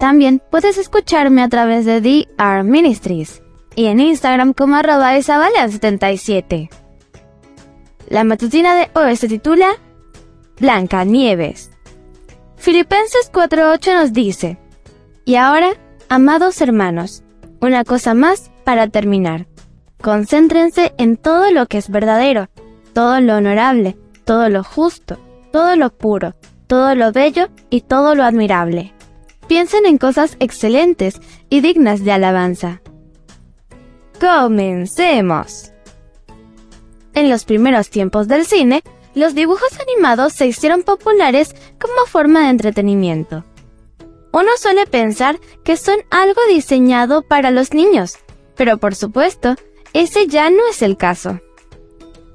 También puedes escucharme a través de DR Ministries y en Instagram como arroba isabela77. La matutina de hoy se titula Blanca Nieves. Filipenses 4.8 nos dice, Y ahora, amados hermanos, una cosa más para terminar. Concéntrense en todo lo que es verdadero, todo lo honorable, todo lo justo, todo lo puro, todo lo bello y todo lo admirable. Piensen en cosas excelentes y dignas de alabanza. Comencemos. En los primeros tiempos del cine, los dibujos animados se hicieron populares como forma de entretenimiento. Uno suele pensar que son algo diseñado para los niños, pero por supuesto, ese ya no es el caso.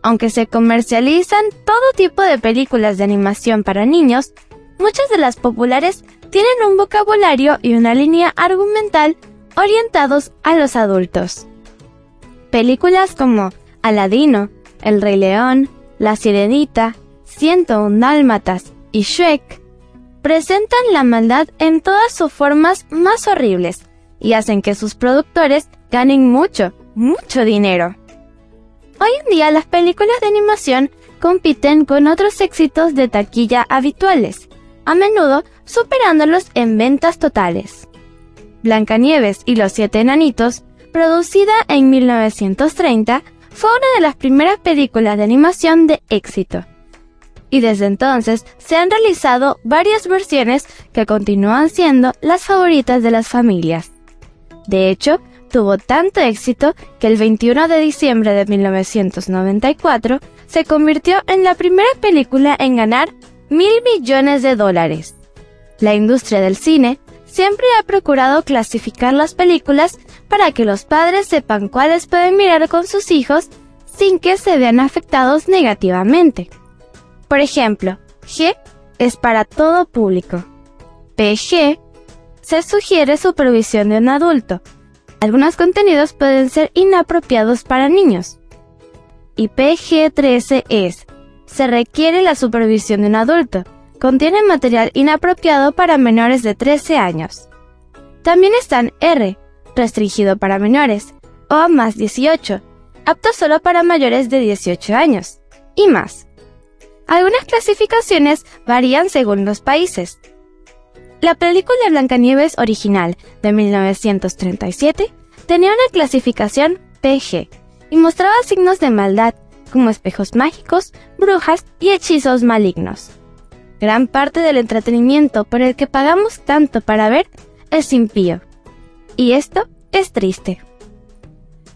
Aunque se comercializan todo tipo de películas de animación para niños, muchas de las populares tienen un vocabulario y una línea argumental orientados a los adultos. Películas como Aladino, El Rey León, La Sirenita, 101 Dálmatas y Shrek presentan la maldad en todas sus formas más horribles y hacen que sus productores ganen mucho, mucho dinero. Hoy en día las películas de animación compiten con otros éxitos de taquilla habituales, a menudo superándolos en ventas totales. Blancanieves y los siete enanitos producida en 1930, fue una de las primeras películas de animación de éxito. Y desde entonces se han realizado varias versiones que continúan siendo las favoritas de las familias. De hecho, tuvo tanto éxito que el 21 de diciembre de 1994 se convirtió en la primera película en ganar mil millones de dólares. La industria del cine siempre ha procurado clasificar las películas para que los padres sepan cuáles pueden mirar con sus hijos sin que se vean afectados negativamente. Por ejemplo, G es para todo público. PG se sugiere supervisión de un adulto. Algunos contenidos pueden ser inapropiados para niños. Y PG13 es se requiere la supervisión de un adulto contiene material inapropiado para menores de 13 años. También están R, restringido para menores, o más 18, apto solo para mayores de 18 años, y más. Algunas clasificaciones varían según los países. La película Blancanieves original de 1937 tenía una clasificación PG y mostraba signos de maldad como espejos mágicos, brujas y hechizos malignos. Gran parte del entretenimiento por el que pagamos tanto para ver es impío. Y esto es triste.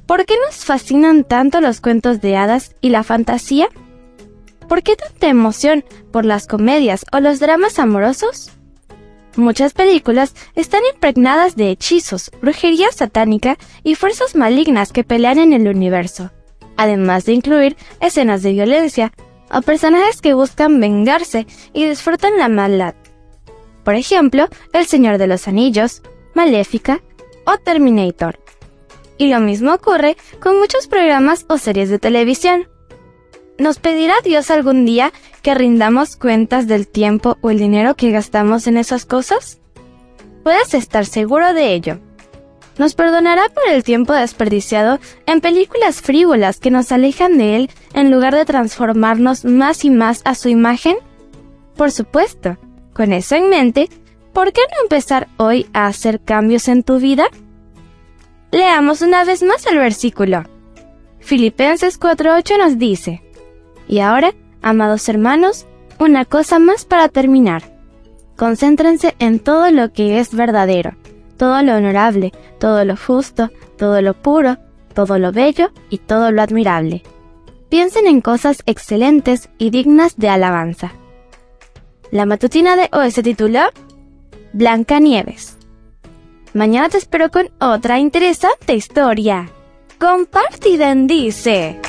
¿Por qué nos fascinan tanto los cuentos de hadas y la fantasía? ¿Por qué tanta emoción por las comedias o los dramas amorosos? Muchas películas están impregnadas de hechizos, brujería satánica y fuerzas malignas que pelean en el universo, además de incluir escenas de violencia, a personajes que buscan vengarse y disfrutan la maldad. Por ejemplo, El Señor de los Anillos, Maléfica o Terminator. Y lo mismo ocurre con muchos programas o series de televisión. ¿Nos pedirá Dios algún día que rindamos cuentas del tiempo o el dinero que gastamos en esas cosas? Puedes estar seguro de ello nos perdonará por el tiempo desperdiciado en películas frívolas que nos alejan de Él en lugar de transformarnos más y más a su imagen? Por supuesto, con eso en mente, ¿por qué no empezar hoy a hacer cambios en tu vida? Leamos una vez más el versículo. Filipenses 4.8 nos dice, Y ahora, amados hermanos, una cosa más para terminar. Concéntrense en todo lo que es verdadero todo lo honorable, todo lo justo, todo lo puro, todo lo bello y todo lo admirable. Piensen en cosas excelentes y dignas de alabanza. La matutina de hoy se tituló Blanca Nieves. Mañana te espero con otra interesante historia. Compartiden dice.